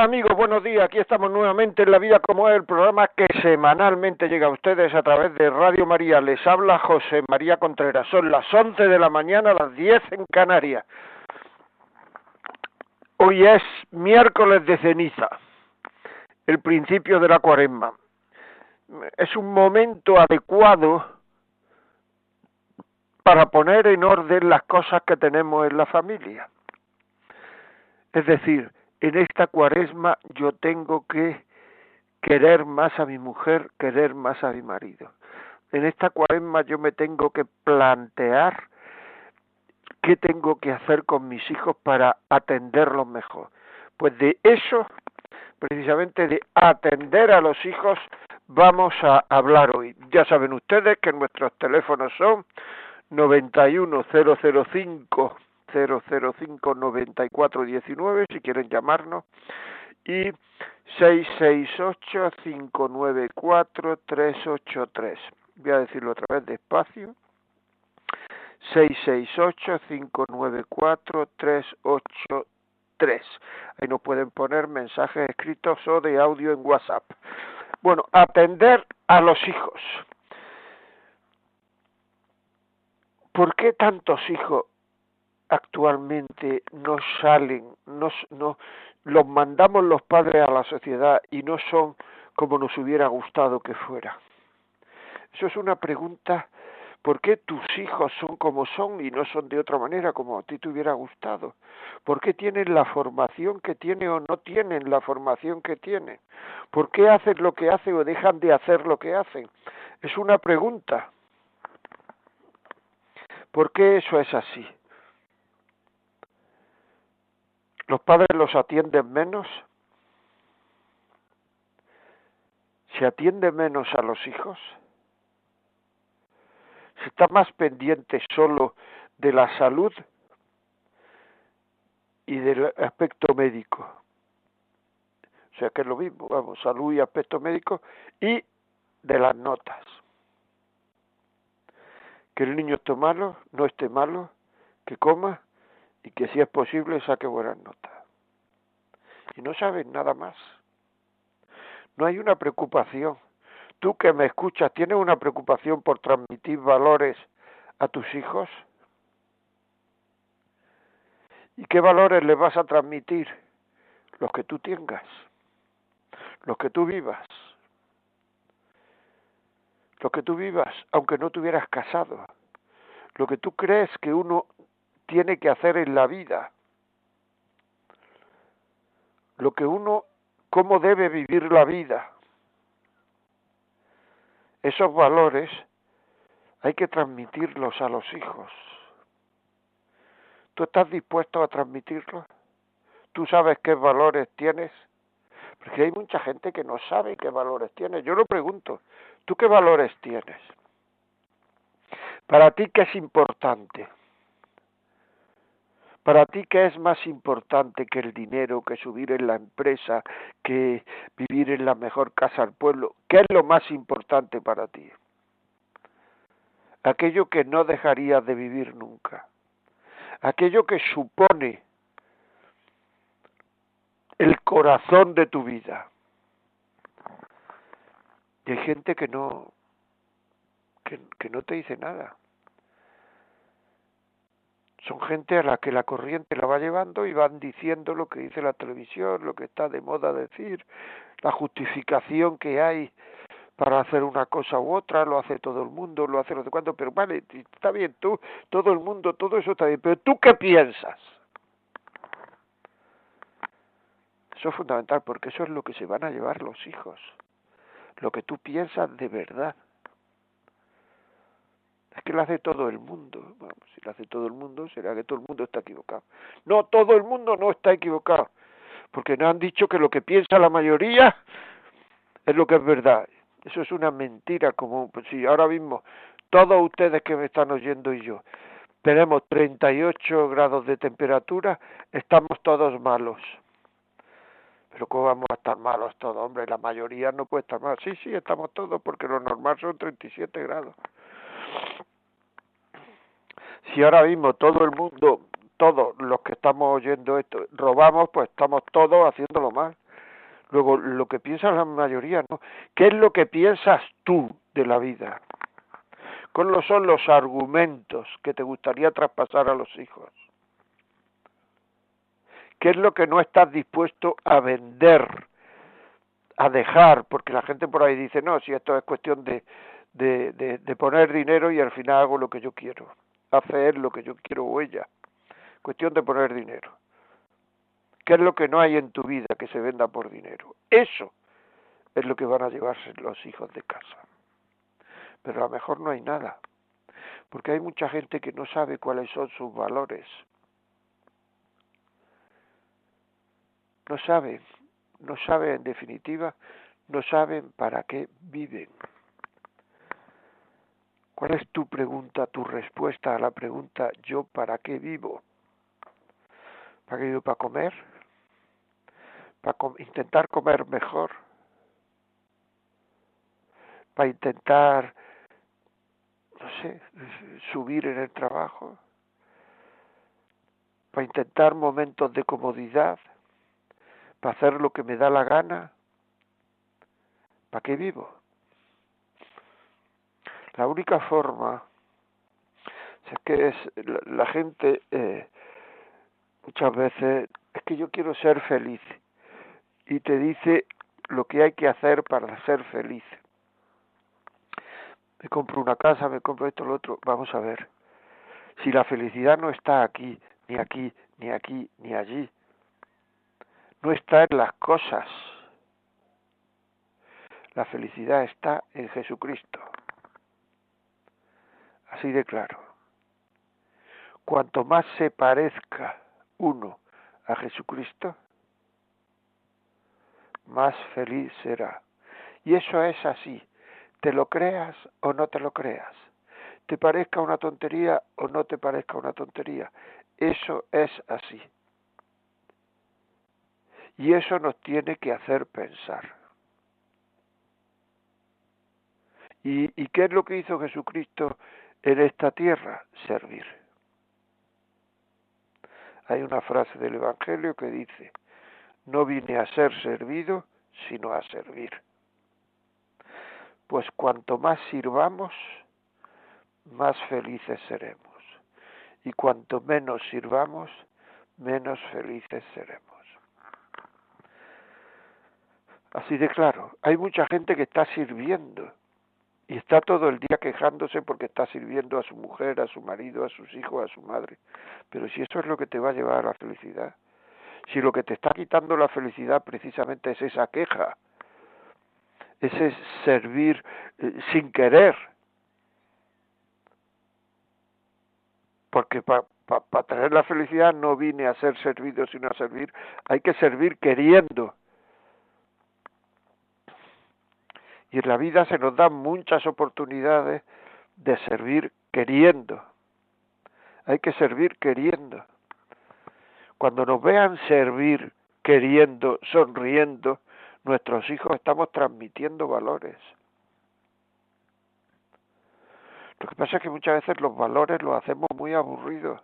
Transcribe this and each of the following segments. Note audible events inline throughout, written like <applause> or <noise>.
Amigos, buenos días. Aquí estamos nuevamente en La Vida como es, el programa que semanalmente llega a ustedes a través de Radio María. Les habla José María Contreras. Son las 11 de la mañana, las 10 en Canarias. Hoy es miércoles de ceniza, el principio de la cuaresma. Es un momento adecuado para poner en orden las cosas que tenemos en la familia. Es decir, en esta cuaresma yo tengo que querer más a mi mujer, querer más a mi marido. En esta cuaresma yo me tengo que plantear qué tengo que hacer con mis hijos para atenderlos mejor. Pues de eso, precisamente de atender a los hijos, vamos a hablar hoy. Ya saben ustedes que nuestros teléfonos son 91005 0059419 si quieren llamarnos y 668-594-383. Voy a decirlo otra vez despacio. 668-594-383. Ahí nos pueden poner mensajes escritos o de audio en WhatsApp. Bueno, atender a los hijos. ¿Por qué tantos hijos actualmente no salen, no, los mandamos los padres a la sociedad y no son como nos hubiera gustado que fuera. Eso es una pregunta, ¿por qué tus hijos son como son y no son de otra manera como a ti te hubiera gustado? ¿Por qué tienen la formación que tienen o no tienen la formación que tienen? ¿Por qué hacen lo que hacen o dejan de hacer lo que hacen? Es una pregunta. ¿Por qué eso es así? ¿Los padres los atienden menos? ¿Se atiende menos a los hijos? ¿Se está más pendiente solo de la salud y del aspecto médico? O sea que es lo mismo, vamos, salud y aspecto médico y de las notas. Que el niño esté malo, no esté malo, que coma y que si es posible saque buenas notas. Y no saben nada más. No hay una preocupación. Tú que me escuchas, ¿tienes una preocupación por transmitir valores a tus hijos? ¿Y qué valores les vas a transmitir? Los que tú tengas, los que tú vivas, los que tú vivas, aunque no te casado, lo que tú crees que uno tiene que hacer en la vida, lo que uno, cómo debe vivir la vida. Esos valores hay que transmitirlos a los hijos. ¿Tú estás dispuesto a transmitirlos? ¿Tú sabes qué valores tienes? Porque hay mucha gente que no sabe qué valores tiene. Yo lo pregunto, ¿tú qué valores tienes? Para ti, ¿qué es importante? Para ti, ¿qué es más importante que el dinero, que subir en la empresa, que vivir en la mejor casa del pueblo? ¿Qué es lo más importante para ti? Aquello que no dejarías de vivir nunca. Aquello que supone el corazón de tu vida. Y hay gente que no, que, que no te dice nada son gente a la que la corriente la va llevando y van diciendo lo que dice la televisión, lo que está de moda decir, la justificación que hay para hacer una cosa u otra, lo hace todo el mundo, lo hace lo de cuando, pero vale, está bien tú, todo el mundo, todo eso está bien, pero tú qué piensas? Eso es fundamental porque eso es lo que se van a llevar los hijos, lo que tú piensas de verdad. Es que lo hace todo el mundo. Bueno, si lo hace todo el mundo, será que todo el mundo está equivocado. No, todo el mundo no está equivocado. porque nos han dicho que lo que piensa la mayoría es lo que es verdad. Eso es una mentira como pues si ahora mismo todos ustedes que me están oyendo y yo tenemos 38 grados de temperatura, estamos todos malos. Pero ¿cómo vamos a estar malos todos, hombre? La mayoría no puede estar mal. Sí, sí, estamos todos porque lo normal son 37 grados. Si ahora mismo todo el mundo, todos los que estamos oyendo esto, robamos, pues estamos todos haciéndolo mal. Luego, lo que piensa la mayoría, ¿no? ¿Qué es lo que piensas tú de la vida? ¿Cuáles son los argumentos que te gustaría traspasar a los hijos? ¿Qué es lo que no estás dispuesto a vender, a dejar? Porque la gente por ahí dice, no, si esto es cuestión de, de, de, poner dinero y al final hago lo que yo quiero, hacer lo que yo quiero o ella. Cuestión de poner dinero. ¿Qué es lo que no hay en tu vida que se venda por dinero? Eso es lo que van a llevarse los hijos de casa. Pero a lo mejor no hay nada, porque hay mucha gente que no sabe cuáles son sus valores. No saben, no saben en definitiva, no saben para qué viven. ¿Cuál es tu pregunta, tu respuesta a la pregunta yo para qué vivo? ¿Para qué vivo? ¿Para comer? ¿Para intentar comer mejor? ¿Para intentar no sé, subir en el trabajo, para intentar momentos de comodidad, para hacer lo que me da la gana. ¿Para qué vivo? La única forma es que es la, gente eh, muchas veces es que yo quiero ser feliz y te dice lo que hay que hacer para ser feliz me compro una casa, me compro esto, lo otro, vamos a ver. Si la felicidad no está aquí, ni aquí, ni aquí, ni allí, no está en las cosas. La felicidad está en Jesucristo. Así de claro. Cuanto más se parezca uno a Jesucristo, más feliz será. Y eso es así te lo creas o no te lo creas, te parezca una tontería o no te parezca una tontería. Eso es así. Y eso nos tiene que hacer pensar. ¿Y, ¿Y, qué es lo que hizo Jesucristo en esta tierra? Servir. Hay una frase del Evangelio que dice, no vine a ser servido, sino a servir pues cuanto más sirvamos, más felices seremos. Y cuanto menos sirvamos, menos felices seremos. Así de claro, hay mucha gente que está sirviendo y está todo el día quejándose porque está sirviendo a su mujer, a su marido, a sus hijos, a su madre. Pero si eso es lo que te va a llevar a la felicidad, si lo que te está quitando la felicidad precisamente es esa queja, ese servir eh, sin querer. Porque para tener la felicidad no vine a ser servido, sino a servir. Hay que servir queriendo. Y en la vida se nos dan muchas oportunidades de servir queriendo. Hay que servir queriendo. Cuando nos vean servir queriendo, sonriendo, nuestros hijos estamos transmitiendo valores. Lo que pasa es que muchas veces los valores los hacemos muy aburridos,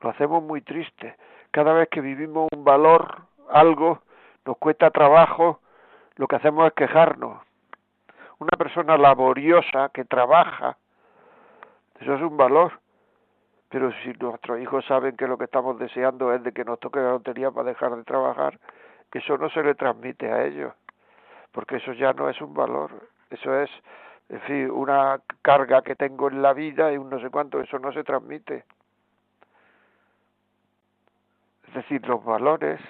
lo hacemos muy triste. Cada vez que vivimos un valor, algo, nos cuesta trabajo, lo que hacemos es quejarnos. Una persona laboriosa que trabaja, eso es un valor. Pero si nuestros hijos saben que lo que estamos deseando es de que nos toque la lotería para dejar de trabajar, eso no se le transmite a ellos, porque eso ya no es un valor, eso es, en fin, una carga que tengo en la vida y un no sé cuánto, eso no se transmite. Es decir, los valores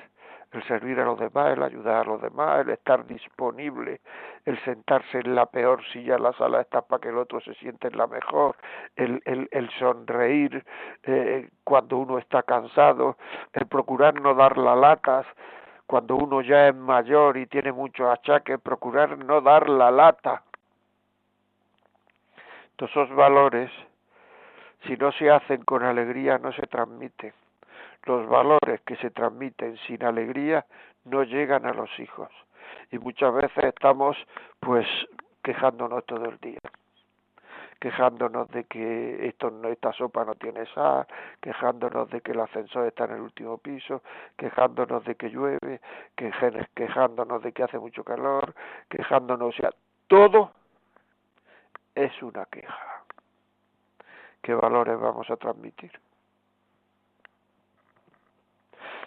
el servir a los demás, el ayudar a los demás, el estar disponible, el sentarse en la peor silla en la sala está para que el otro se siente en la mejor, el, el, el sonreír eh, cuando uno está cansado, el procurar no dar la latas cuando uno ya es mayor y tiene muchos achaques, procurar no dar la lata. Todos esos valores, si no se hacen con alegría, no se transmiten los valores que se transmiten sin alegría no llegan a los hijos y muchas veces estamos pues quejándonos todo el día quejándonos de que esto esta sopa no tiene sal, quejándonos de que el ascensor está en el último piso, quejándonos de que llueve, quejándonos de que hace mucho calor, quejándonos, o sea, todo es una queja. ¿Qué valores vamos a transmitir?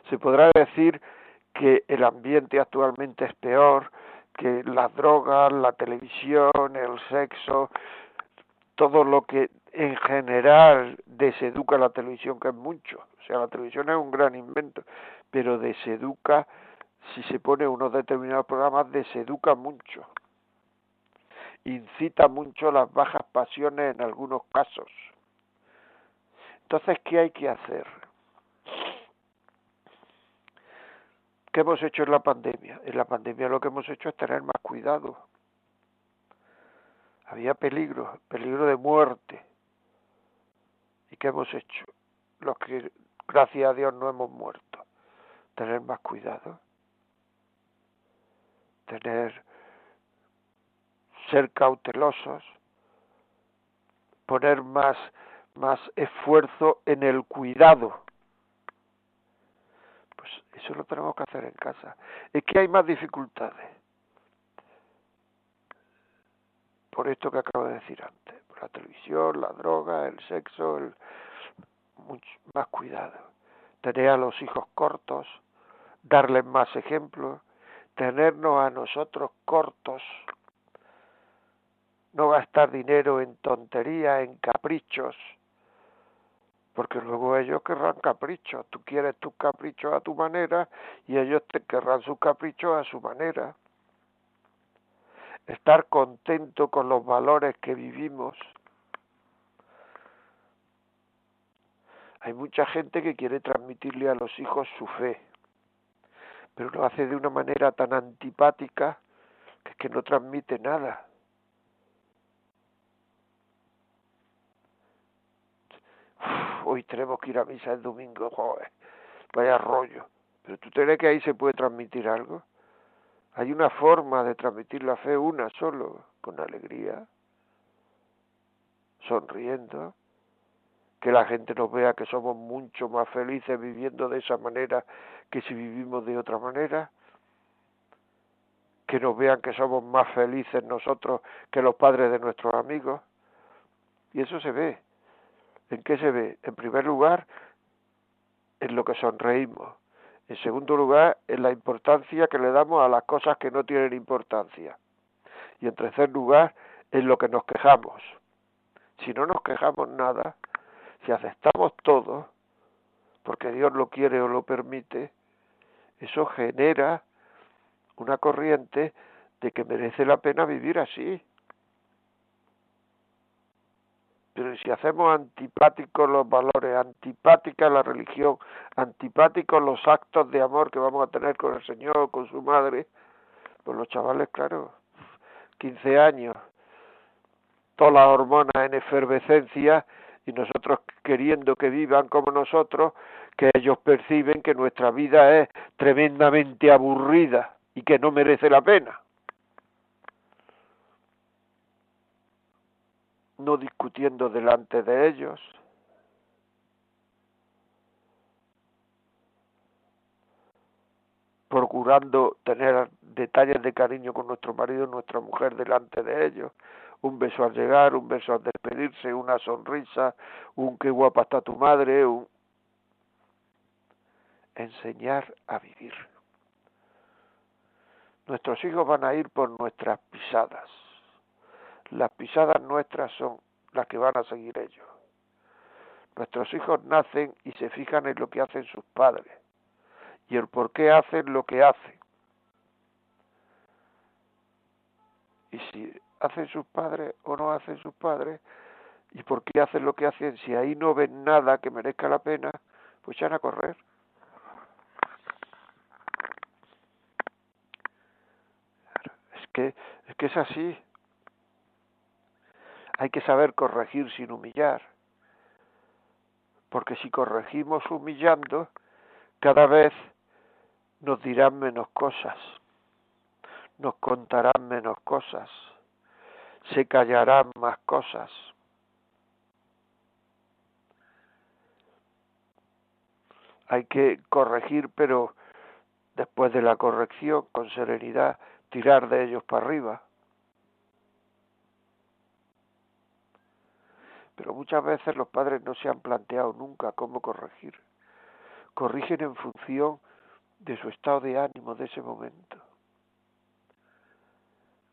Se podrá decir que el ambiente actualmente es peor, que las drogas, la televisión, el sexo, todo lo que en general deseduca la televisión, que es mucho. O sea, la televisión es un gran invento, pero deseduca, si se pone unos determinados programas, deseduca mucho. Incita mucho las bajas pasiones en algunos casos. Entonces, ¿qué hay que hacer? ¿Qué hemos hecho en la pandemia? En la pandemia lo que hemos hecho es tener más cuidado. Había peligro, peligro de muerte. ¿Y qué hemos hecho? Los que, gracias a Dios, no hemos muerto. Tener más cuidado. Tener, ser cautelosos. Poner más, más esfuerzo en el cuidado eso lo tenemos que hacer en casa. Es que hay más dificultades. Por esto que acabo de decir antes. Por la televisión, la droga, el sexo, el... Mucho más cuidado. Tener a los hijos cortos, darles más ejemplos, tenernos a nosotros cortos, no gastar dinero en tonterías, en caprichos, porque luego ellos querrán caprichos. Tú quieres tus caprichos a tu manera y ellos te querrán sus caprichos a su manera. Estar contento con los valores que vivimos. Hay mucha gente que quiere transmitirle a los hijos su fe, pero lo hace de una manera tan antipática que que no transmite nada. Hoy tenemos que ir a misa el domingo, joder, vaya rollo. Pero tú crees que ahí se puede transmitir algo. Hay una forma de transmitir la fe, una solo, con alegría, sonriendo, que la gente nos vea que somos mucho más felices viviendo de esa manera que si vivimos de otra manera, que nos vean que somos más felices nosotros que los padres de nuestros amigos. Y eso se ve. ¿En qué se ve? En primer lugar, en lo que sonreímos. En segundo lugar, en la importancia que le damos a las cosas que no tienen importancia. Y en tercer lugar, en lo que nos quejamos. Si no nos quejamos nada, si aceptamos todo, porque Dios lo quiere o lo permite, eso genera una corriente de que merece la pena vivir así. Pero si hacemos antipáticos los valores, antipática la religión, antipáticos los actos de amor que vamos a tener con el Señor o con su madre, pues los chavales, claro, 15 años, todas las hormonas en efervescencia y nosotros queriendo que vivan como nosotros, que ellos perciben que nuestra vida es tremendamente aburrida y que no merece la pena. No discutiendo delante de ellos, procurando tener detalles de cariño con nuestro marido, nuestra mujer delante de ellos, un beso al llegar, un beso al despedirse, una sonrisa, un qué guapa está tu madre, un enseñar a vivir. Nuestros hijos van a ir por nuestras pisadas las pisadas nuestras son las que van a seguir ellos. Nuestros hijos nacen y se fijan en lo que hacen sus padres. y el por qué hacen lo que hacen. Y si hacen sus padres o no hacen sus padres, y por qué hacen lo que hacen, si ahí no ven nada que merezca la pena, pues van a correr. Es que, es que es así. Hay que saber corregir sin humillar. Porque si corregimos humillando, cada vez nos dirán menos cosas, nos contarán menos cosas, se callarán más cosas. Hay que corregir, pero después de la corrección, con serenidad, tirar de ellos para arriba. Pero muchas veces los padres no se han planteado nunca cómo corregir. Corrigen en función de su estado de ánimo de ese momento.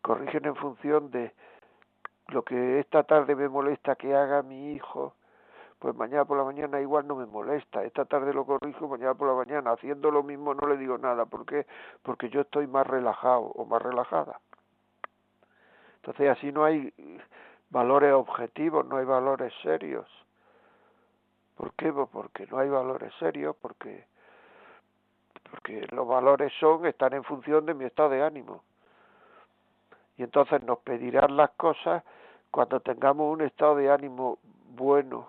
Corrigen en función de lo que esta tarde me molesta que haga mi hijo, pues mañana por la mañana igual no me molesta. Esta tarde lo corrijo, mañana por la mañana haciendo lo mismo no le digo nada. ¿Por qué? Porque yo estoy más relajado o más relajada. Entonces así no hay valores objetivos, no hay valores serios. ¿Por qué? Pues porque no hay valores serios, porque porque los valores son están en función de mi estado de ánimo. Y entonces nos pedirán las cosas cuando tengamos un estado de ánimo bueno,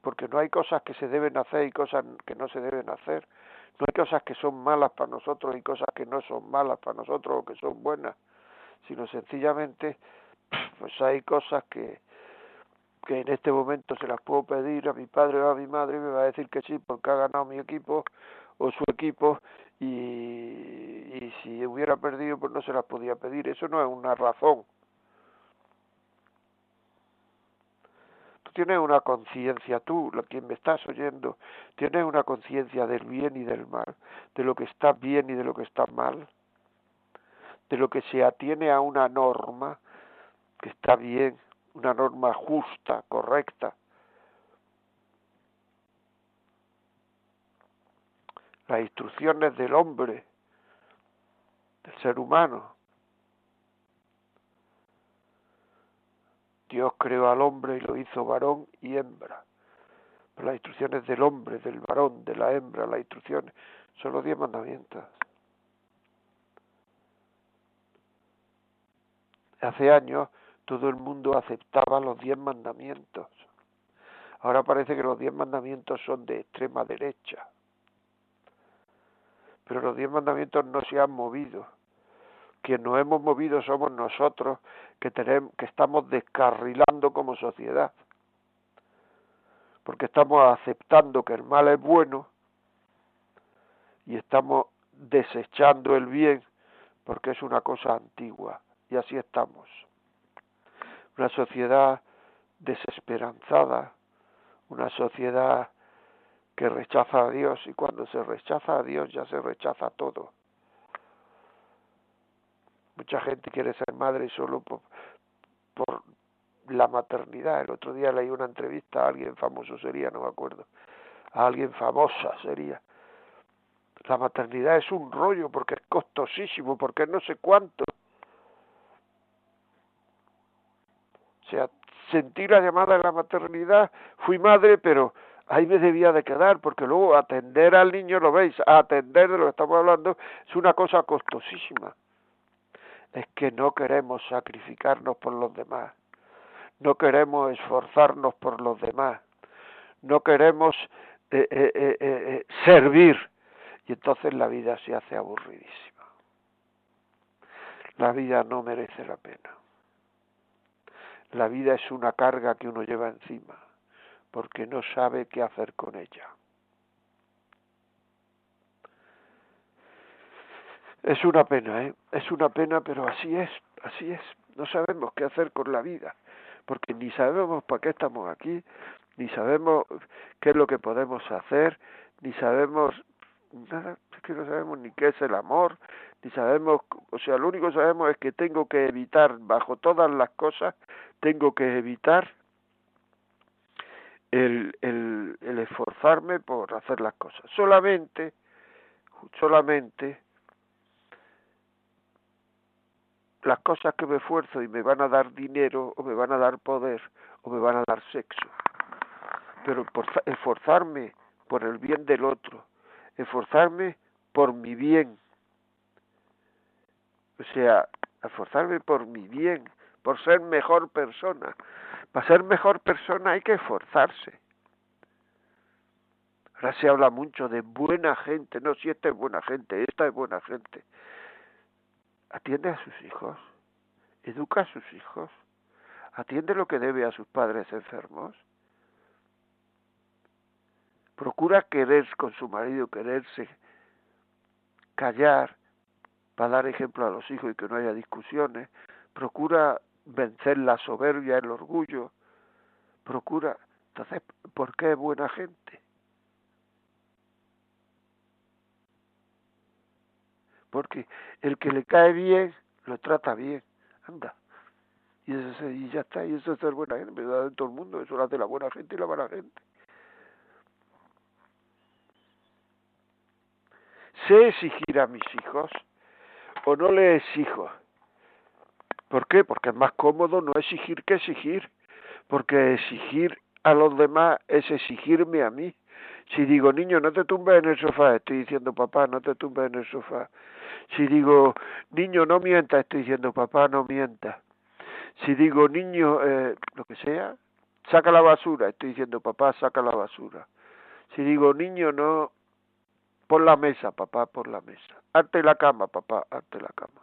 porque no hay cosas que se deben hacer y cosas que no se deben hacer. No hay cosas que son malas para nosotros y cosas que no son malas para nosotros o que son buenas, sino sencillamente pues hay cosas que que en este momento se las puedo pedir a mi padre o a mi madre y me va a decir que sí porque ha ganado mi equipo o su equipo y, y si hubiera perdido pues no se las podía pedir. Eso no es una razón. Tú tienes una conciencia, tú, quien me estás oyendo, tienes una conciencia del bien y del mal, de lo que está bien y de lo que está mal, de lo que se atiene a una norma que está bien, una norma justa, correcta, las instrucciones del hombre, del ser humano. Dios creó al hombre y lo hizo varón y hembra. Las instrucciones del hombre, del varón, de la hembra, las instrucciones, son los diez mandamientos. Hace años todo el mundo aceptaba los diez mandamientos. Ahora parece que los diez mandamientos son de extrema derecha pero los diez mandamientos no se han movido. Quien nos hemos movido somos nosotros que, tenemos, que estamos descarrilando como sociedad, porque estamos aceptando que el mal es bueno y estamos desechando el bien porque es una cosa antigua y así estamos. Una sociedad desesperanzada, una sociedad que rechaza a Dios y cuando se rechaza a Dios ya se rechaza todo. Mucha gente quiere ser madre solo por, por la maternidad. El otro día leí una entrevista a alguien famoso sería, no me acuerdo, a alguien famosa sería. La maternidad es un rollo porque es costosísimo, porque no sé cuánto. O sea, sentí la llamada de la maternidad, fui madre, pero ahí me debía de quedar, porque luego atender al niño, lo veis, atender de lo que estamos hablando es una cosa costosísima. Es que no queremos sacrificarnos por los demás, no queremos esforzarnos por los demás, no queremos eh, eh, eh, servir, y entonces la vida se hace aburridísima. La vida no merece la pena. La vida es una carga que uno lleva encima porque no sabe qué hacer con ella. Es una pena, ¿eh? Es una pena, pero así es, así es. No sabemos qué hacer con la vida, porque ni sabemos para qué estamos aquí, ni sabemos qué es lo que podemos hacer, ni sabemos nada, es que no sabemos ni qué es el amor, ni sabemos, o sea, lo único que sabemos es que tengo que evitar, bajo todas las cosas, tengo que evitar el, el, el esforzarme por hacer las cosas. Solamente solamente las cosas que me esfuerzo y me van a dar dinero o me van a dar poder o me van a dar sexo. Pero por esforzarme por el bien del otro, esforzarme por mi bien. O sea, esforzarme por mi bien, por ser mejor persona. Para ser mejor persona hay que esforzarse. Ahora se habla mucho de buena gente, no, si esta es buena gente, esta es buena gente. Atiende a sus hijos, educa a sus hijos, atiende lo que debe a sus padres enfermos. Procura quererse con su marido, quererse, callar, para dar ejemplo a los hijos y que no haya discusiones. Procura vencer la soberbia, el orgullo. Procura. Entonces, ¿por qué es buena gente? porque el que le cae bien lo trata bien, anda. Y, eso, y ya está, y eso es ser buena gente, ¿verdad? En todo el mundo, eso lo hace la buena gente y la mala gente. ¿Sé exigir a mis hijos o no le exijo? ¿Por qué? Porque es más cómodo no exigir que exigir, porque exigir a los demás es exigirme a mí. Si digo, niño, no te tumbes en el sofá, estoy diciendo, papá, no te tumbes en el sofá. Si digo, niño, no mienta, estoy diciendo, papá, no mienta. Si digo, niño, eh, lo que sea, saca la basura, estoy diciendo, papá, saca la basura. Si digo, niño, no, por la mesa, papá, por la mesa. Arte la cama, papá, arte la cama.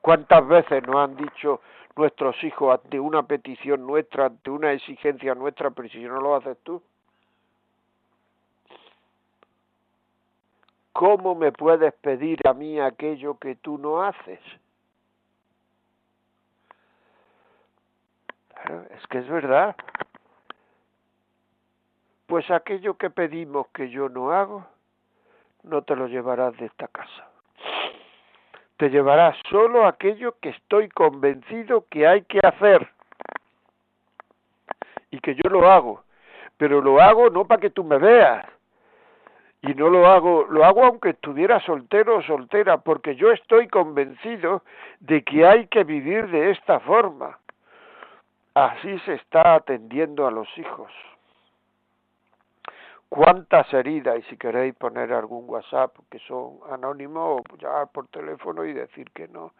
¿Cuántas veces nos han dicho nuestros hijos ante una petición nuestra, ante una exigencia nuestra, pero si no lo haces tú? ¿cómo me puedes pedir a mí aquello que tú no haces? es que es verdad. Pues aquello que pedimos que yo no hago, no te lo llevarás de esta casa. Te llevarás solo aquello que estoy convencido que hay que hacer y que yo lo hago. Pero lo hago no para que tú me veas, y no lo hago, lo hago aunque estuviera soltero o soltera, porque yo estoy convencido de que hay que vivir de esta forma. Así se está atendiendo a los hijos. ¿Cuántas heridas? Y si queréis poner algún WhatsApp que son anónimos, o llamar por teléfono y decir que no,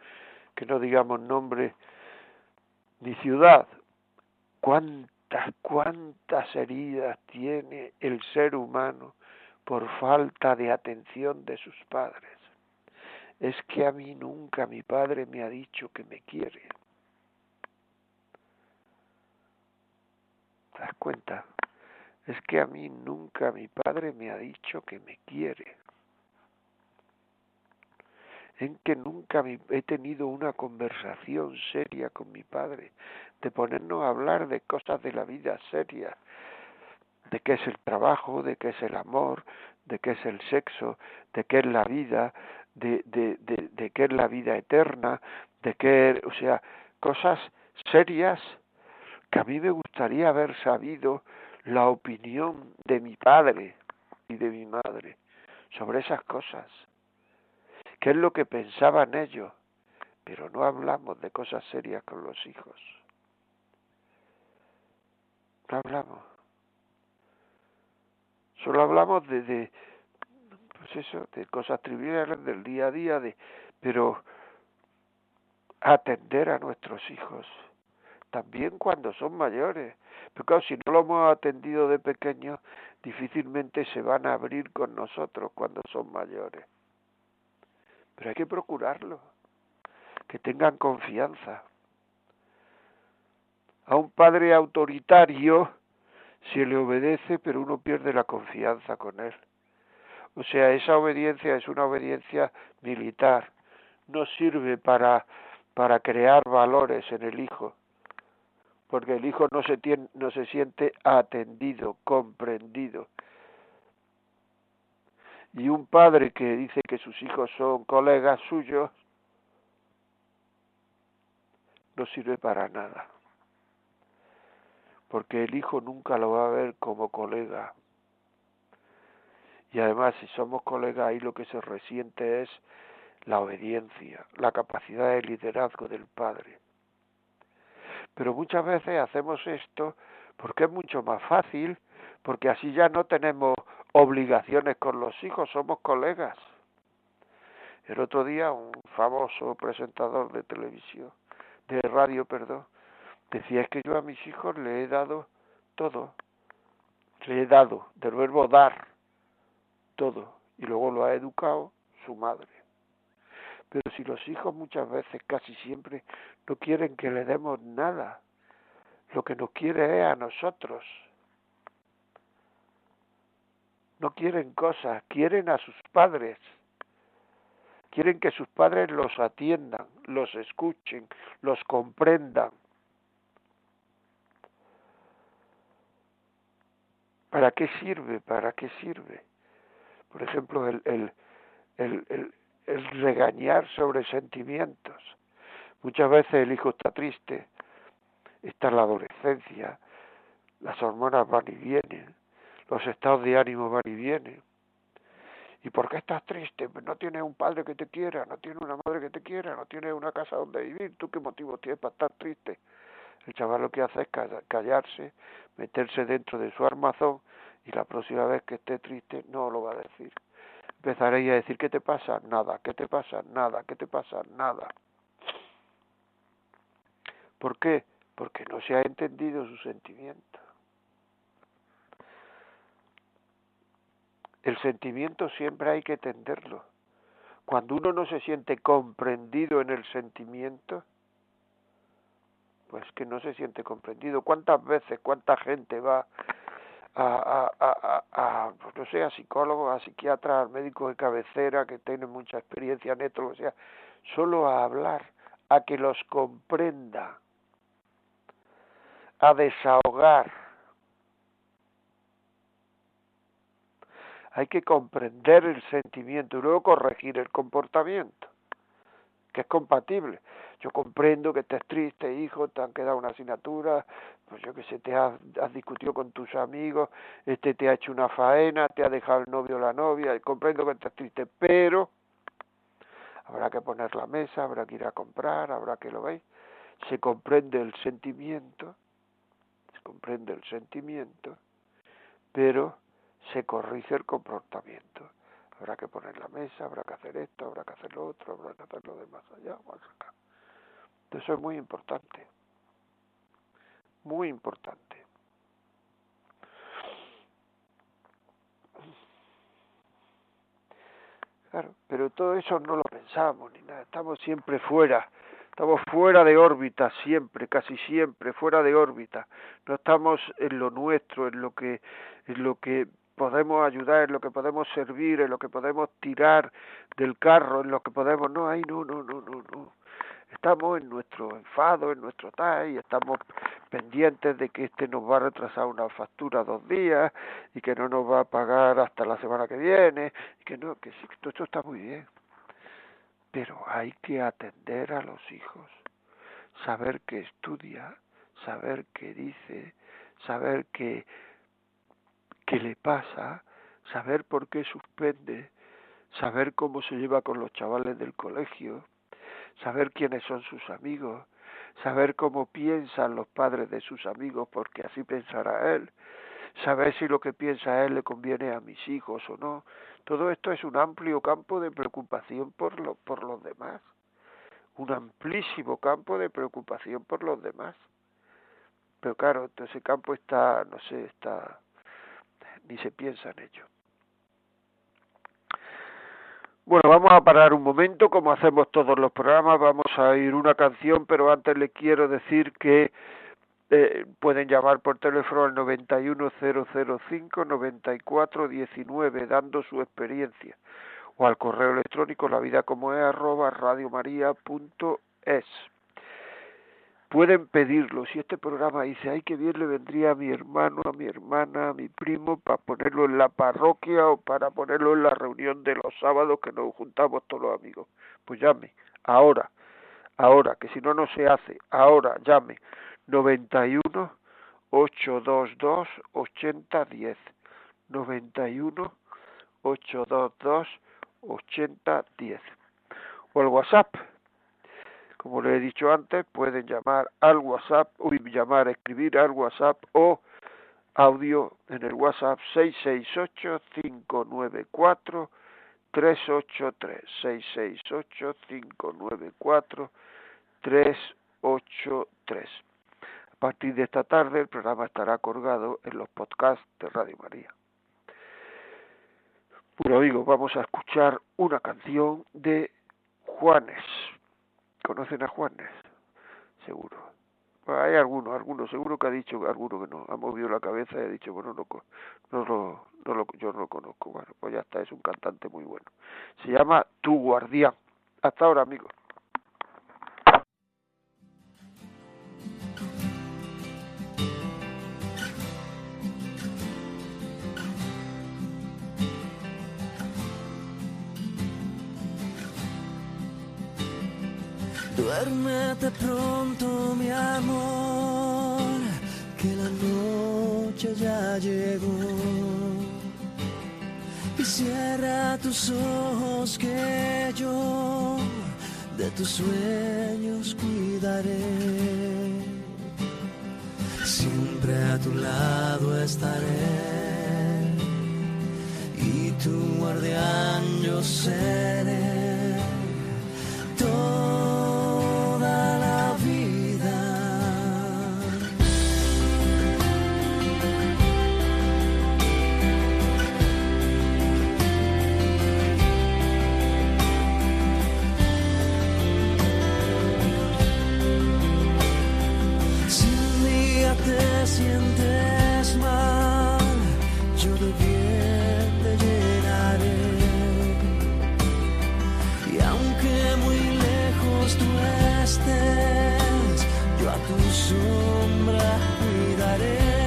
que no digamos nombre ni ciudad. ¿Cuántas, cuántas heridas tiene el ser humano? por falta de atención de sus padres. Es que a mí nunca mi padre me ha dicho que me quiere. ¿Te das cuenta? Es que a mí nunca mi padre me ha dicho que me quiere. En que nunca he tenido una conversación seria con mi padre, de ponernos a hablar de cosas de la vida seria, de qué es el trabajo, de qué es el amor, de qué es el sexo, de qué es la vida, de, de, de, de qué es la vida eterna, de qué, o sea, cosas serias que a mí me gustaría haber sabido la opinión de mi padre y de mi madre sobre esas cosas. ¿Qué es lo que pensaban ellos? Pero no hablamos de cosas serias con los hijos. No hablamos. Solo hablamos de, de pues eso, de cosas triviales del día a día, de, pero atender a nuestros hijos, también cuando son mayores. Pero claro, si no lo hemos atendido de pequeños, difícilmente se van a abrir con nosotros cuando son mayores. Pero hay que procurarlo, que tengan confianza. A un padre autoritario se le obedece, pero uno pierde la confianza con él. O sea, esa obediencia es una obediencia militar, no sirve para, para crear valores en el hijo, porque el hijo no se, tiene, no se siente atendido, comprendido. Y un padre que dice que sus hijos son colegas suyos, no sirve para nada porque el hijo nunca lo va a ver como colega, Y además, si somos colegas, ahí lo que se resiente es la obediencia, la capacidad de liderazgo del padre. Pero muchas veces hacemos esto porque es mucho más fácil, porque así ya no tenemos obligaciones con los hijos, somos colegas. El otro día un famoso presentador de televisión, de radio, perdón, decía es que yo a mis hijos le he dado todo, le he dado, del verbo dar, todo, y luego lo ha educado su madre. Pero si los hijos muchas veces, casi siempre, no quieren que le demos nada, lo que nos quiere es a nosotros. No quieren cosas, quieren a sus padres. Quieren que sus padres los atiendan, los escuchen, los comprendan. ¿Para qué sirve? ¿Para qué sirve? Por ejemplo, el, el, el, el regañar sobre sentimientos. Muchas veces el hijo está triste, está en la adolescencia, las hormonas van y vienen, los estados de ánimo van y vienen. ¿Y por qué estás triste? No tienes un padre que te quiera, no tienes una madre que te quiera, no tienes una casa donde vivir. ¿Tú qué motivo tienes para estar triste? El chaval lo que hace es callarse, meterse dentro de su armazón y la próxima vez que esté triste no lo va a decir empezaréis a decir, ¿qué te pasa? Nada, ¿qué te pasa? Nada, ¿qué te pasa? Nada. ¿Por qué? Porque no se ha entendido su sentimiento. El sentimiento siempre hay que entenderlo. Cuando uno no se siente comprendido en el sentimiento, pues que no se siente comprendido. ¿Cuántas veces, cuánta gente va a, a, a, no sé, a psicólogos, a psiquiatras, a médicos de cabecera que tienen mucha experiencia en esto, o sea, solo a hablar, a que los comprenda, a desahogar. Hay que comprender el sentimiento y luego corregir el comportamiento, que es compatible. Yo comprendo que estés triste, hijo, te han quedado una asignatura, pues yo que sé, te has, discutido con tus amigos, este te ha hecho una faena, te ha dejado el novio o la novia, comprendo que estés triste, pero habrá que poner la mesa, habrá que ir a comprar, habrá que lo veis. Se comprende el sentimiento, se comprende el sentimiento, pero se corrige el comportamiento. Habrá que poner la mesa, habrá que hacer esto, habrá que hacer lo otro, habrá que hacer lo demás allá, más acá. Eso es muy importante muy importante. Claro, pero todo eso no lo pensamos ni nada, estamos siempre fuera, estamos fuera de órbita siempre, casi siempre fuera de órbita. No estamos en lo nuestro, en lo que en lo que podemos ayudar, en lo que podemos servir, en lo que podemos tirar del carro, en lo que podemos, no, ahí no, no, no, no, no estamos en nuestro enfado, en nuestro tal, y estamos pendientes de que este nos va a retrasar una factura dos días y que no nos va a pagar hasta la semana que viene, y que no, que sí, todo esto está muy bien. Pero hay que atender a los hijos, saber qué estudia, saber qué dice, saber qué, qué le pasa, saber por qué suspende, saber cómo se lleva con los chavales del colegio, saber quiénes son sus amigos, saber cómo piensan los padres de sus amigos, porque así pensará él, saber si lo que piensa él le conviene a mis hijos o no. Todo esto es un amplio campo de preocupación por, lo, por los demás, un amplísimo campo de preocupación por los demás. Pero claro, ese campo está, no sé, está, ni se piensa en ello. Bueno, vamos a parar un momento, como hacemos todos los programas, vamos a oír una canción, pero antes le quiero decir que eh, pueden llamar por teléfono al 91005-9419 dando su experiencia o al correo electrónico la vida como es arroba radiomaria.es pueden pedirlo. Si este programa dice, ay, que bien le vendría a mi hermano, a mi hermana, a mi primo, para ponerlo en la parroquia o para ponerlo en la reunión de los sábados que nos juntamos todos los amigos, pues llame, ahora, ahora, que si no, no se hace, ahora, llame, 91 822 8010, 91 822 8010 o el WhatsApp. Como le he dicho antes, pueden llamar al WhatsApp, o llamar, escribir al WhatsApp o audio en el WhatsApp 668 594 383 668 594 383 A partir de esta tarde el programa estará colgado en los podcasts de Radio María. Bueno amigos, vamos a escuchar una canción de Juanes. ¿Conocen a Juanes? Seguro. hay algunos, algunos, seguro que ha dicho, alguno que no, ha movido la cabeza y ha dicho, bueno, no, no, lo, no lo, yo no lo conozco. Bueno, pues ya está, es un cantante muy bueno. Se llama Tu Guardián. Hasta ahora, amigos. Duérmete pronto, mi amor, que la noche ya llegó. Y cierra tus ojos que yo de tus sueños cuidaré. Siempre a tu lado estaré y tu guardián yo seré. estés, yo a tu sombra cuidaré.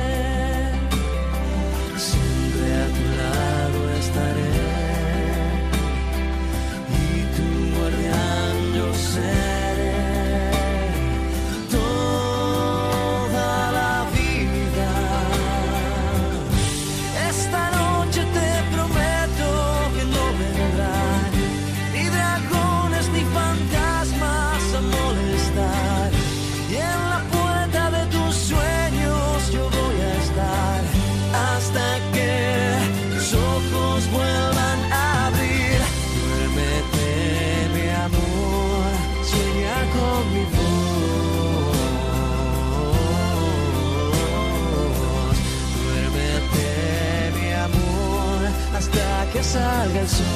Salga el sol.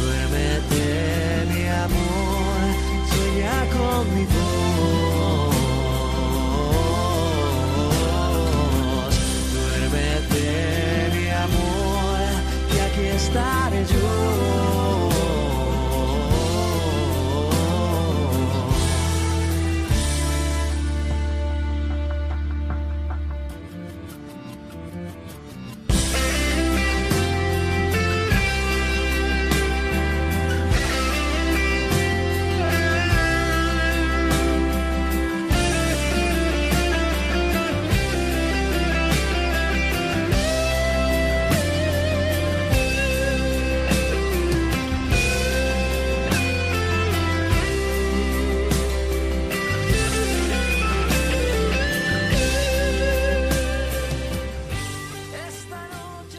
Duérmete, mi amor, sueña con mi voz. Duérmete, mi amor, y aquí estaré yo.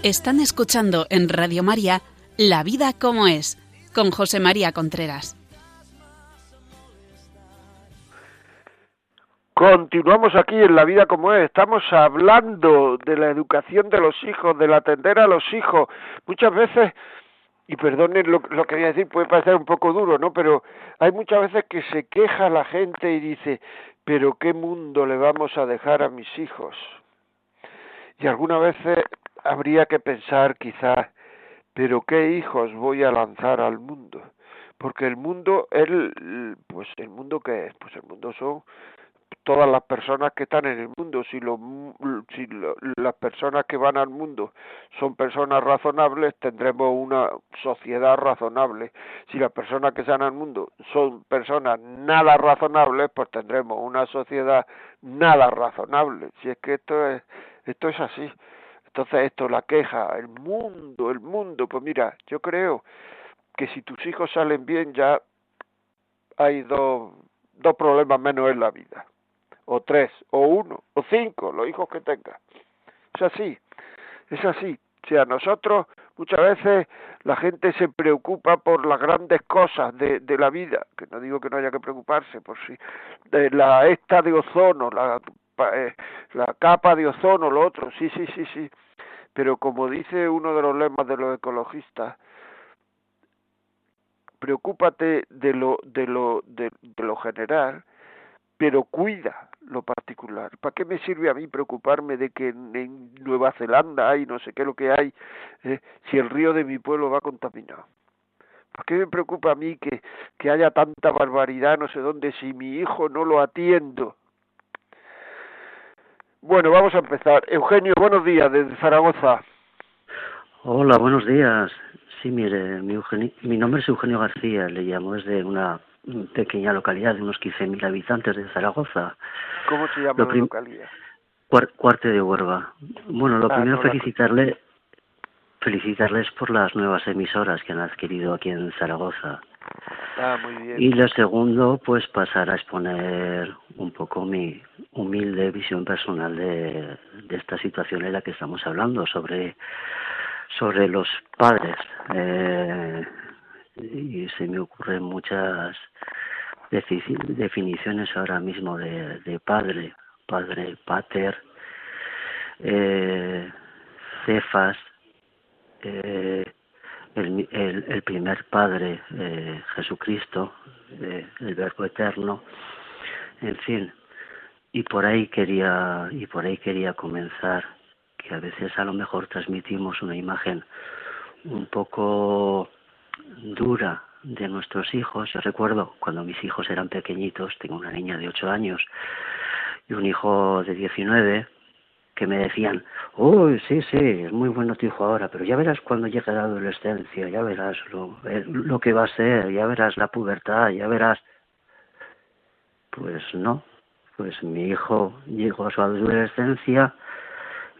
Están escuchando en Radio María La vida como es, con José María Contreras. Continuamos aquí en La vida como es. Estamos hablando de la educación de los hijos, del atender a los hijos. Muchas veces y perdonen lo, que voy a decir, puede parecer un poco duro, ¿no? Pero hay muchas veces que se queja la gente y dice, pero ¿qué mundo le vamos a dejar a mis hijos? Y algunas veces habría que pensar quizás, pero qué hijos voy a lanzar al mundo, porque el mundo, el, pues el mundo que es, pues el mundo son todas las personas que están en el mundo. Si, lo, si las personas que van al mundo son personas razonables, tendremos una sociedad razonable. Si las personas que están al mundo son personas nada razonables, pues tendremos una sociedad nada razonable. Si es que esto es, esto es así. Entonces esto, la queja, el mundo, el mundo, pues mira, yo creo que si tus hijos salen bien ya hay dos, dos problemas menos en la vida o tres, o uno, o cinco, los hijos que tenga. Es así, es así. O sea, nosotros muchas veces la gente se preocupa por las grandes cosas de, de la vida, que no digo que no haya que preocuparse, por si, de la esta de ozono, la, eh, la capa de ozono, lo otro, sí, sí, sí, sí. Pero como dice uno de los lemas de los ecologistas, preocúpate de lo, de lo, de lo general, pero cuida lo particular. ¿Para qué me sirve a mí preocuparme de que en, Nueva Zelanda hay no sé qué lo que hay eh, si el río de mi pueblo va contaminado? ¿Para qué me preocupa a mí que, que haya tanta barbaridad no sé dónde si mi hijo no lo atiendo? Bueno, vamos a empezar. Eugenio, buenos días desde Zaragoza. Hola, buenos días. Sí, mire, mi, mi nombre es Eugenio García, le llamo desde una pequeña localidad de unos 15.000 habitantes de Zaragoza. ¿Cómo se llama la localidad? Cuarte de Huerva. Bueno, lo ah, primero felicitarle felicitarles por las nuevas emisoras que han adquirido aquí en Zaragoza. Ah. Y lo segundo, pues pasar a exponer un poco mi humilde visión personal de, de esta situación en la que estamos hablando, sobre, sobre los padres. Eh, y se me ocurren muchas definiciones ahora mismo de, de padre, padre, pater, eh, cefas, eh, el, el, primer padre, eh, Jesucristo, el verbo eterno, en fin, y por ahí quería, y por ahí quería comenzar, que a veces a lo mejor transmitimos una imagen un poco dura de nuestros hijos. Yo recuerdo cuando mis hijos eran pequeñitos, tengo una niña de 8 años y un hijo de 19, que me decían, uy, sí, sí, es muy bueno tu hijo ahora, pero ya verás cuando llegue la adolescencia, ya verás lo, eh, lo que va a ser, ya verás la pubertad, ya verás. Pues no, pues mi hijo llegó a su adolescencia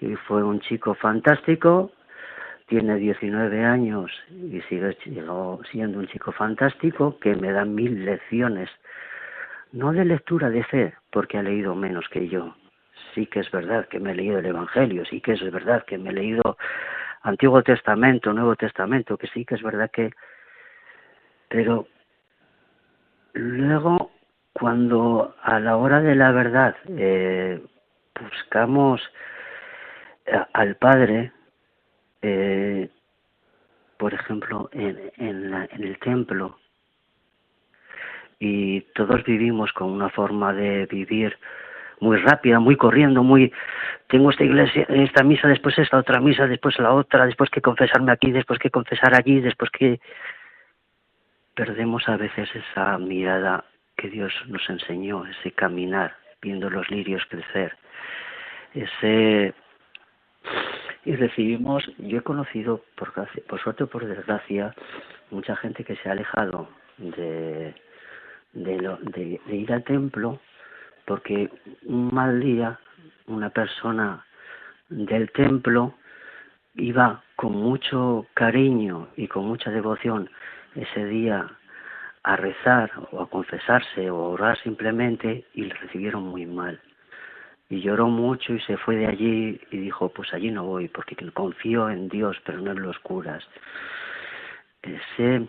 y fue un chico fantástico, tiene 19 años y sigue siendo un chico fantástico que me da mil lecciones, no de lectura de fe, porque ha leído menos que yo. Sí que es verdad que me he leído el Evangelio, sí que es verdad que me he leído Antiguo Testamento, Nuevo Testamento, que sí que es verdad que... Pero luego, cuando a la hora de la verdad eh, buscamos al Padre, eh, por ejemplo, en, la, en el templo, y todos vivimos con una forma de vivir muy rápida, muy corriendo, muy tengo esta iglesia, esta misa, después esta otra misa, después la otra, después que confesarme aquí, después que confesar allí, después que perdemos a veces esa mirada que Dios nos enseñó, ese caminar, viendo los lirios crecer, ese y recibimos, yo he conocido, por, por suerte o por desgracia, mucha gente que se ha alejado de, de, lo, de, ir al templo porque un mal día una persona del templo iba con mucho cariño y con mucha devoción ese día a rezar o a confesarse o a orar simplemente y le recibieron muy mal y lloró mucho y se fue de allí y dijo, pues allí no voy porque confío en Dios, pero no en los curas. Ese,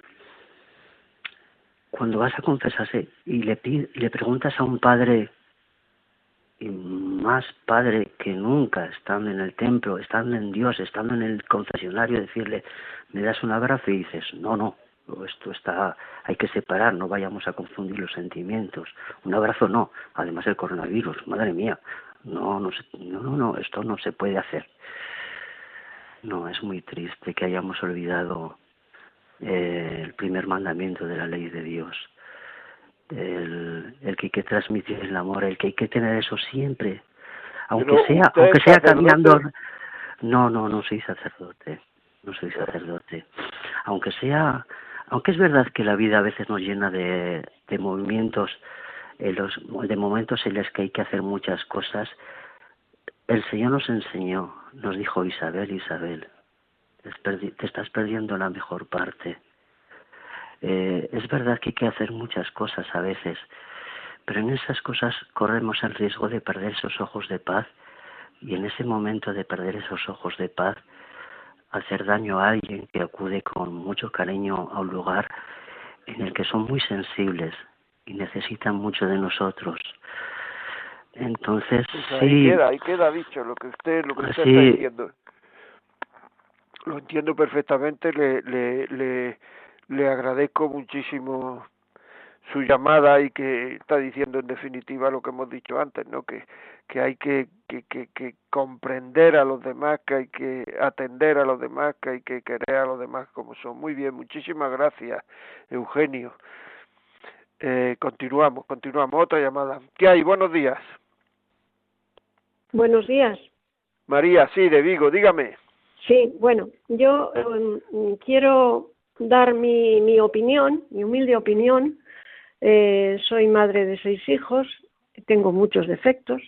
cuando vas a confesarse y le, le preguntas a un padre, y más padre que nunca, estando en el templo, estando en Dios, estando en el confesionario, decirle, me das un abrazo y dices, no, no, esto está, hay que separar, no vayamos a confundir los sentimientos. Un abrazo no, además el coronavirus, madre mía, no, no, no, no, esto no se puede hacer. No, es muy triste que hayamos olvidado eh, el primer mandamiento de la ley de Dios. El, el que hay que transmitir el amor, el que hay que tener eso siempre, aunque sea, aunque sea caminando. No, no, no soy sacerdote, no soy sacerdote, aunque sea, aunque es verdad que la vida a veces nos llena de, de movimientos, en los, de momentos en los que hay que hacer muchas cosas. El Señor nos enseñó, nos dijo Isabel, Isabel, te estás perdiendo la mejor parte. Eh, es verdad que hay que hacer muchas cosas a veces, pero en esas cosas corremos el riesgo de perder esos ojos de paz y en ese momento de perder esos ojos de paz, hacer daño a alguien que acude con mucho cariño a un lugar en el que son muy sensibles y necesitan mucho de nosotros. Entonces, pues ahí sí. Queda, ahí queda dicho lo que usted, lo que usted está diciendo. Lo entiendo perfectamente, le, le, le, le agradezco muchísimo su llamada y que está diciendo en definitiva lo que hemos dicho antes, ¿no? Que, que hay que, que, que, que, comprender a los demás, que hay que atender a los demás, que hay que querer a los demás como son. Muy bien, muchísimas gracias, Eugenio. Eh, continuamos, continuamos. Otra llamada. ¿Qué hay? Buenos días. Buenos días. María, sí, de Vigo, dígame. Sí, bueno, yo um, quiero dar mi, mi opinión, mi humilde opinión. Eh, soy madre de seis hijos, tengo muchos defectos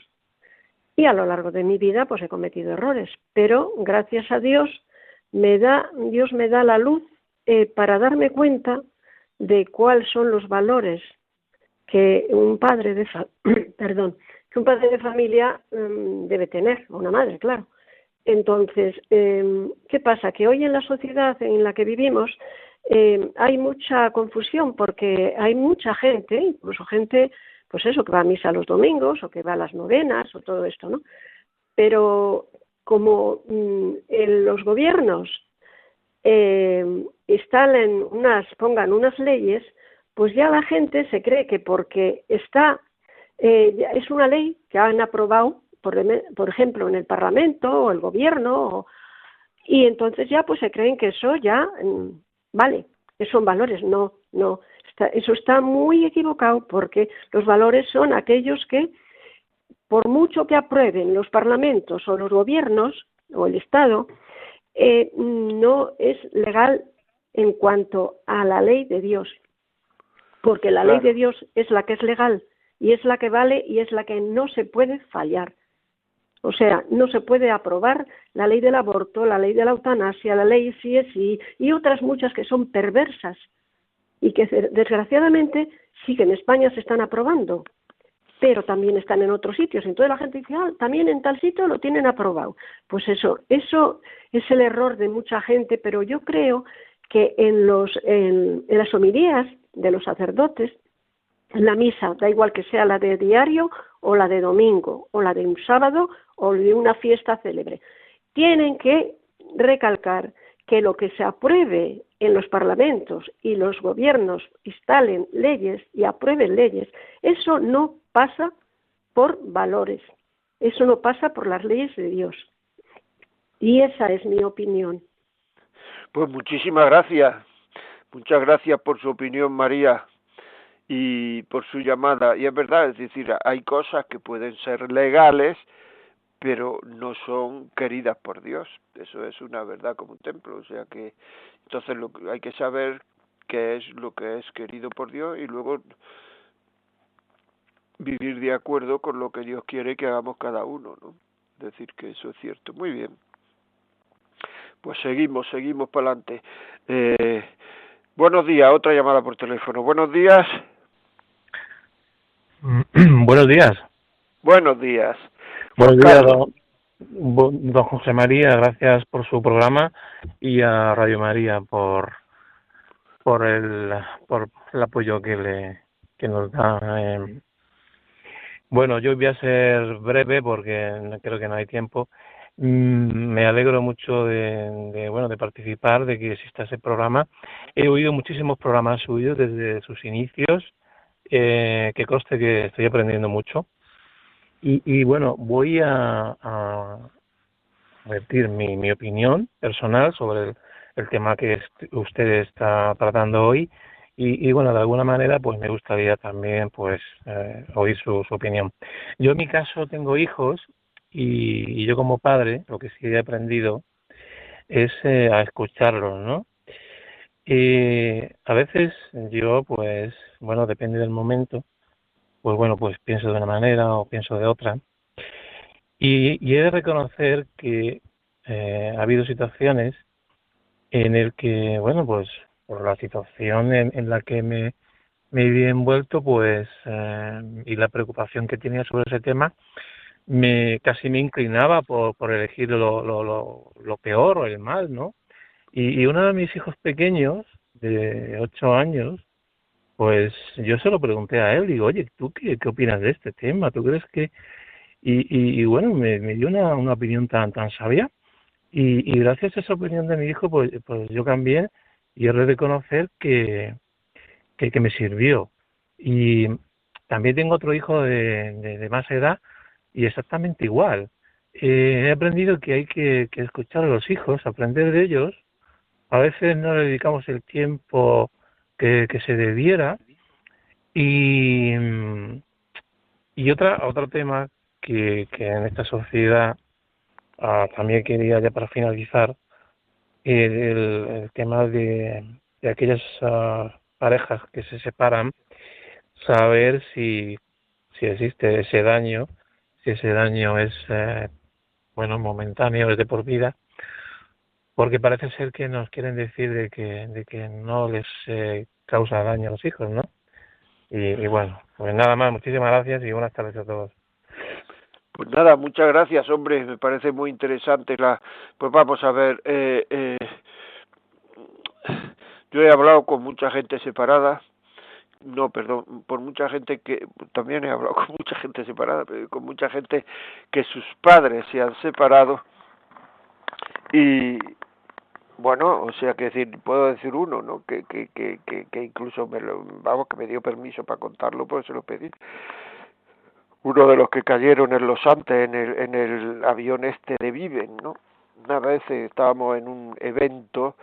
y a lo largo de mi vida pues he cometido errores, pero gracias a Dios me da Dios me da la luz eh, para darme cuenta de cuáles son los valores que un padre de <clears throat> perdón que un padre de familia um, debe tener, una madre, claro. Entonces, eh, ¿qué pasa? Que hoy en la sociedad en la que vivimos eh, hay mucha confusión porque hay mucha gente, incluso gente, pues eso, que va a misa los domingos o que va a las novenas o todo esto, ¿no? Pero como mm, en los gobiernos eh, instalen unas, pongan unas leyes, pues ya la gente se cree que porque está, eh, es una ley que han aprobado, por, por ejemplo, en el Parlamento o el Gobierno, y entonces ya pues se creen que eso ya mm, vale, que son valores. No, no, eso está muy equivocado porque los valores son aquellos que, por mucho que aprueben los parlamentos o los gobiernos o el Estado, eh, no es legal en cuanto a la ley de Dios, porque la ley de Dios es la que es legal y es la que vale y es la que no se puede fallar. O sea, no se puede aprobar la ley del aborto, la ley de la eutanasia, la ley sí y otras muchas que son perversas y que desgraciadamente sí que en España se están aprobando, pero también están en otros sitios. Entonces la gente dice, ah, también en tal sitio lo tienen aprobado. Pues eso, eso es el error de mucha gente, pero yo creo que en, los, en, en las homilías de los sacerdotes, en la misa, da igual que sea la de diario o la de domingo, o la de un sábado o de una fiesta célebre. Tienen que recalcar que lo que se apruebe en los parlamentos y los gobiernos instalen leyes y aprueben leyes, eso no pasa por valores, eso no pasa por las leyes de Dios. Y esa es mi opinión. Pues muchísimas gracias. Muchas gracias por su opinión, María y por su llamada. Y es verdad, es decir, hay cosas que pueden ser legales, pero no son queridas por Dios. Eso es una verdad como un templo. O sea que entonces lo, hay que saber qué es lo que es querido por Dios y luego vivir de acuerdo con lo que Dios quiere que hagamos cada uno, ¿no? Decir, que eso es cierto. Muy bien. Pues seguimos, seguimos para adelante. Eh, buenos días, otra llamada por teléfono. Buenos días. <clears throat> Buenos días. Buenos días. Buenos días, don, José María. Gracias por su programa y a Radio María por por el por el apoyo que le que nos da. Eh. Bueno, yo voy a ser breve porque creo que no hay tiempo. Mm, me alegro mucho de, de, bueno de participar, de que exista ese programa. He oído muchísimos programas suyos desde sus inicios eh, que conste que estoy aprendiendo mucho. Y, y bueno, voy a, a mi, mi opinión personal sobre el, tema que usted está tratando hoy y, bueno, de alguna manera pues me gustaría también pues eh, oír su, opinión. Yo en mi caso tengo hijos y, yo como padre lo que sí he aprendido es eh, a escucharlos, ¿no? Y a veces yo pues, bueno, depende del momento, pues bueno, pues pienso de una manera o pienso de otra. Y, y he de reconocer que eh, ha habido situaciones en el que, bueno, pues por la situación en, la que me, me vi envuelto, pues, eh, y la preocupación que tenía sobre ese tema, me casi me inclinaba por, por elegir lo, lo, lo, lo peor o el mal, ¿no? Y, y, uno de mis hijos pequeños, de ocho años, pues yo se lo pregunté a él, digo, oye, ¿tú qué, qué opinas de este tema? ¿Tú crees que...? Y, y, y bueno, me, me dio una, una opinión tan, tan sabia y, y gracias a esa opinión de mi hijo, pues, pues yo cambié y he de reconocer que, que, que, me sirvió. Y también tengo otro hijo de, de, más edad y exactamente igual. Eh, he aprendido que hay que, que, escuchar a los hijos, aprender de ellos. A veces no le dedicamos el tiempo que, se debiera. Y, y otra, otro tema que, que en esta sociedad ah, también quería ya para finalizar el, tema de, de aquellas uh, parejas que se separan, saber si, si existe ese daño, si ese daño es, eh, bueno, momentáneo, es de por vida, porque parece ser que nos quieren decir de que, de que no les eh, causa daño a los hijos, ¿no? Y, bueno, pues nada más, muchísimas gracias y buenas tardes a todos. Pues nada, muchas gracias, hombre, me parece muy interesante la... Pues vamos a ver, eh, eh, yo he hablado con mucha gente separada, no, perdón, por mucha gente que, también he hablado <laughs> con mucha gente separada, pero con mucha gente que sus padres se han separado y, bueno, o sea, que decir, puedo decir uno, ¿no? Que, que, que, que, incluso me lo, vamos, que me dio permiso para contarlo, pues se lo pedí uno de los que cayeron en Los Andes en el, en el avión este de Viven, ¿no? Una vez estábamos en un evento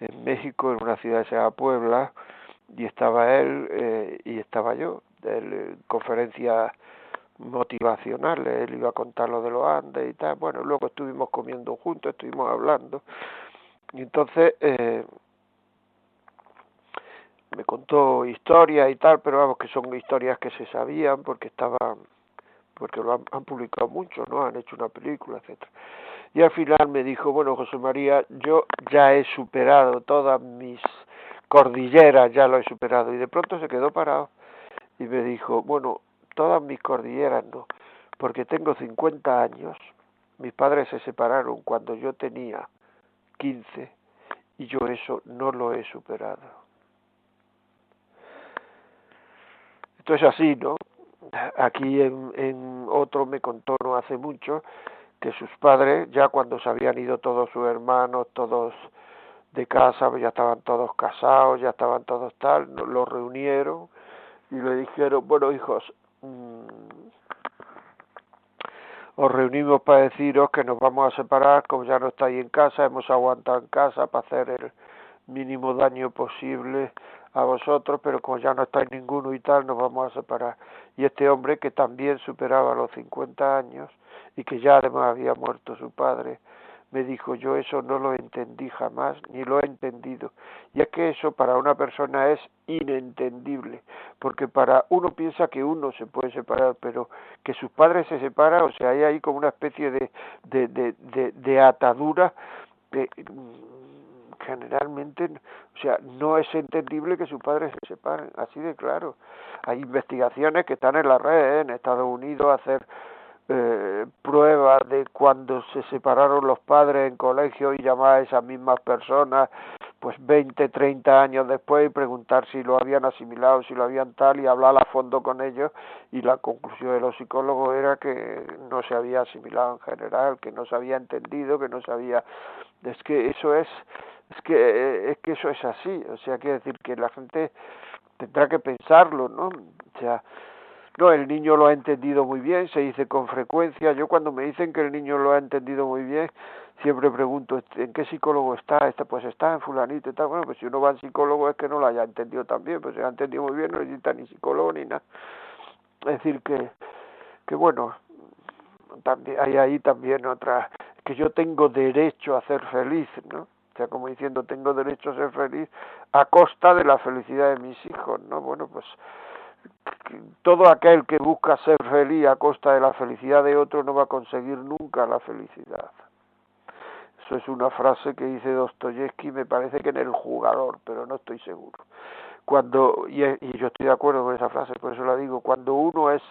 en México, en una ciudad que Puebla, y estaba él eh, y estaba yo, de eh, conferencia motivacional, él iba a contar lo de los Andes y tal, bueno, luego estuvimos comiendo juntos, estuvimos hablando, y entonces eh, me contó historias y tal, pero vamos que son historias que se sabían porque estaban, porque lo han, publicado mucho, ¿no? Han hecho una película, etcétera. Y al final me dijo, bueno, José María, yo ya he superado todas mis cordilleras, ya lo he superado. Y de pronto se quedó parado y me dijo, bueno, todas mis cordilleras no, porque tengo 50 años, mis padres se separaron cuando yo tenía 15 y yo eso no lo he superado. Esto es así, ¿no? Aquí en, en otro me contó no hace mucho que sus padres, ya cuando se habían ido todos sus hermanos, todos de casa, ya estaban todos casados, ya estaban todos tal, los reunieron y le dijeron, bueno hijos, mmm, os reunimos para deciros que nos vamos a separar, como ya no estáis en casa, hemos aguantado en casa para hacer el mínimo daño posible a vosotros, pero como ya no estáis ninguno y tal, nos vamos a separar. Y este hombre que también superaba los 50 años y que ya además había muerto su padre, me dijo yo eso no lo entendí jamás, ni lo he entendido. Y es que eso para una persona es inentendible, porque para uno piensa que uno se puede separar, pero que sus padres se separan, o sea, hay ahí como una especie de, de, de, de, atadura de, generalmente, o sea, no es entendible que sus padres se separen, así de claro. Hay investigaciones que están en la red, ¿eh? en Estados Unidos, hacer eh, pruebas de cuando se separaron los padres en colegio y llamar a esas mismas personas, pues 20, 30 años después y preguntar si lo habían asimilado, si lo habían tal y hablar a fondo con ellos. Y la conclusión de los psicólogos era que no se había asimilado en general, que no se había entendido, que no se había... Es que eso es es que es que eso es así. O sea quiere decir que la gente tendrá que pensarlo no o sea no el niño lo ha entendido muy bien se dice con frecuencia yo cuando me dicen que el niño lo ha entendido muy bien siempre pregunto en qué psicólogo está, este pues está en fulanito y tal, bueno, pues si uno va al psicólogo es que no lo haya entendido también, pues si lo ha entendido muy bien no necesita ni psicólogo ni nada. Es decir que, que bueno, también hay ahí también otra, que yo tengo derecho a ser feliz, ¿no? O sea, como diciendo, tengo derecho a ser feliz a costa de la felicidad de mis hijos, ¿no? Bueno, pues todo aquel que busca ser feliz a costa de la felicidad de otro no va a conseguir nunca la felicidad. Eso es una frase que dice Dostoyevsky, me parece que en El jugador, pero no estoy seguro. Cuando y, y yo estoy de acuerdo con esa frase, por eso la digo, cuando uno es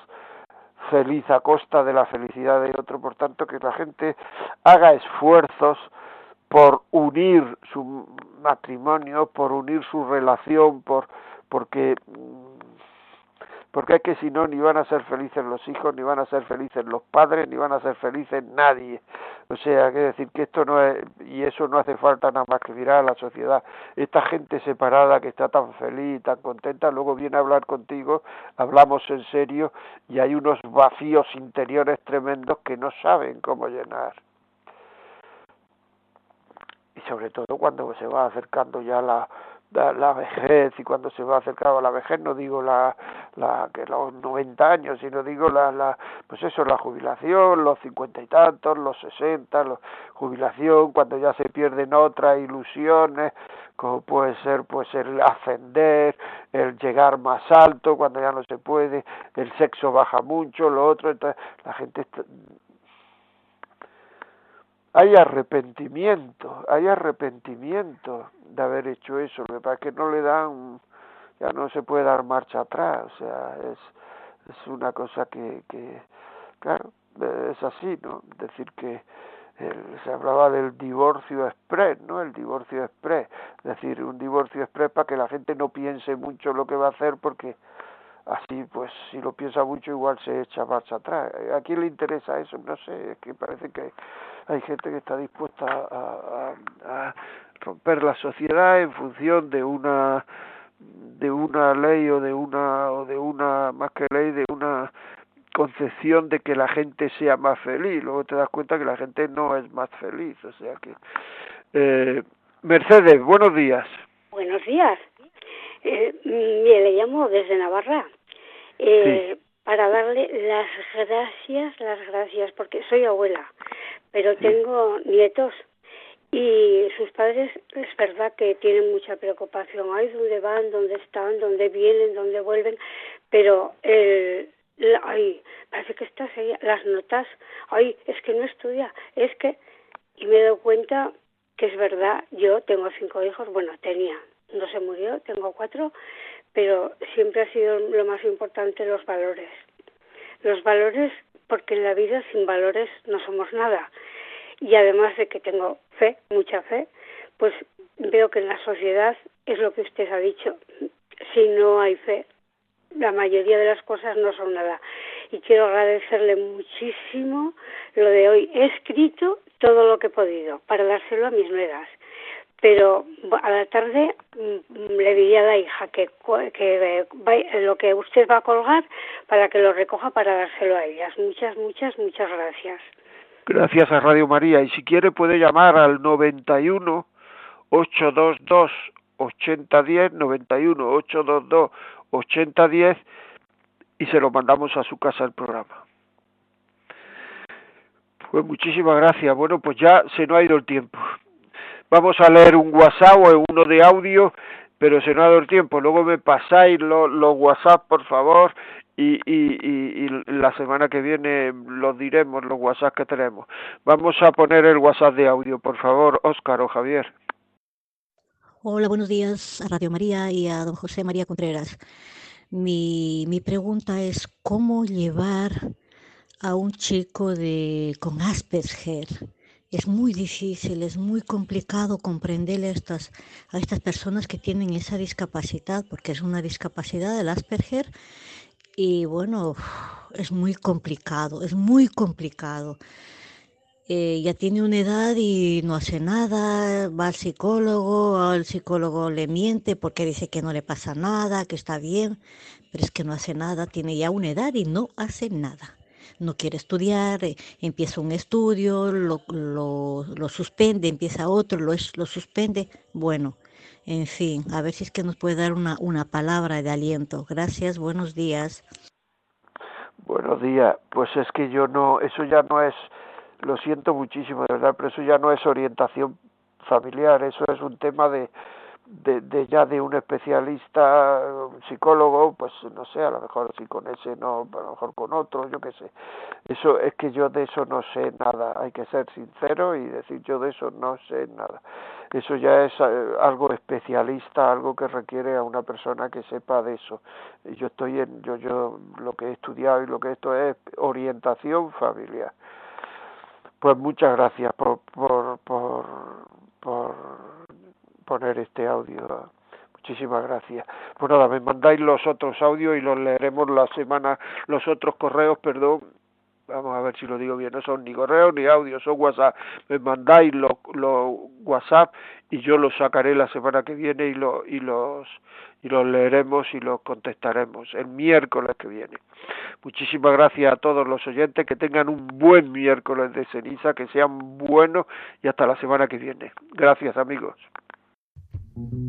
feliz a costa de la felicidad de otro, por tanto que la gente haga esfuerzos por unir su matrimonio, por unir su relación, por porque porque es que si no ni van a ser felices los hijos, ni van a ser felices los padres, ni van a ser felices nadie. O sea, que decir que esto no es, y eso no hace falta nada más que mirar a la sociedad. Esta gente separada que está tan feliz, tan contenta, luego viene a hablar contigo, hablamos en serio, y hay unos vacíos interiores tremendos que no saben cómo llenar. Y sobre todo cuando se va acercando ya la, la, vejez y cuando se va acercando a la vejez no digo la, la que los 90 años sino digo la, la pues eso la jubilación los cincuenta y tantos los sesenta la jubilación cuando ya se pierden otras ilusiones como puede ser pues el ascender el llegar más alto cuando ya no se puede el sexo baja mucho lo otro entonces la gente hay arrepentimiento, hay arrepentimiento de haber hecho eso, lo que pasa es que no le dan, ya no se puede dar marcha atrás, o sea, es, es una cosa que, que, claro, es así, ¿no? Decir que se hablaba del divorcio express, ¿no? El divorcio express, es decir, un divorcio express para que la gente no piense mucho lo que va a hacer porque así pues si lo piensa mucho igual se echa marcha atrás. ¿A quién le interesa eso? No sé, es que parece que hay gente que está dispuesta a, a, romper la sociedad en función de una de una ley o de una o de una más que ley de una concepción de que la gente sea más feliz. Luego te das cuenta que la gente no es más feliz o sea que eh, Mercedes buenos días. Buenos días. Eh, le llamo desde Navarra eh, para darle las gracias las gracias porque soy abuela pero tengo nietos y sus padres es verdad que tienen mucha preocupación. Ay, dónde van, dónde están, dónde vienen, dónde vuelven, pero el, ay, parece que estás ahí, las notas, ay, es que no estudia, es que, y me doy cuenta que es verdad, yo tengo cinco hijos, bueno, tenía, no se murió, tengo cuatro, pero siempre ha sido lo más importante los valores. Los valores porque en la vida sin valores no somos nada. Y además de que tengo fe, mucha fe, pues veo que en la sociedad es lo que usted ha dicho. Si no hay fe, la mayoría de las cosas no son nada. Y quiero agradecerle muchísimo lo de hoy. He escrito todo lo que he podido para dárselo a mis nueras pero a la tarde mm, le diría a la hija que, que lo que usted va a colgar para que lo recoja para dárselo a ellas. Muchas, muchas, muchas gracias. Gracias a Radio María. Y si quiere puede llamar al 91 822 8010, 91 822 8010 y se lo mandamos a su casa el programa. Pues muchísimas gracias. Bueno, pues ya se nos ha ido el tiempo vamos a leer un WhatsApp o uno de audio, pero se no ha dado el tiempo. Luego me pasáis los, los WhatsApp, por favor, y, y, y, y, la semana que viene los diremos, los WhatsApp que tenemos. Vamos a poner el WhatsApp de audio, por favor, Óscar o Javier. Hola, buenos días a Radio María y a don José María Contreras. Mi, mi pregunta es cómo llevar a un chico de, con Asperger es muy difícil, es muy complicado comprender a estas, a estas personas que tienen esa discapacidad, porque es una discapacidad del Asperger y bueno, es muy complicado, es muy complicado. Eh, ya tiene una edad y no hace nada, va al psicólogo, al psicólogo le miente porque dice que no le pasa nada, que está bien, pero es que no hace nada, tiene ya una edad y no hace nada. No quiere estudiar, eh, empieza un estudio, lo, lo, suspende, empieza otro, lo, lo suspende. Bueno, en fin, a ver si es que nos puede dar una, una palabra de aliento. Gracias, buenos días. Buenos días. Pues es que yo no, eso ya no es, lo siento muchísimo, de verdad, pero eso ya no es orientación familiar, eso es un tema de, de, de, ya de un especialista un psicólogo pues no sé a lo mejor si con ese no a lo mejor con otro yo qué sé. Eso es que yo de eso no sé nada hay que ser sincero y decir yo de eso no sé nada. Eso ya es eh, algo especialista algo que requiere a una persona que sepa de eso. Yo estoy en yo yo lo que he estudiado y lo que esto es orientación familiar. Pues muchas gracias por por poner este audio. Muchísimas gracias. Pues nada, me mandáis los otros audios y los leeremos la semana, los otros correos, perdón. Vamos a ver si lo digo bien, no son ni correos ni audios, son WhatsApp. Me mandáis los, los WhatsApp y yo los sacaré la semana que viene y, lo, y los y los leeremos y los contestaremos el miércoles que viene. Muchísimas gracias a todos los oyentes, que tengan un buen miércoles de ceniza, que sean buenos y hasta la semana que viene. Gracias amigos. thank you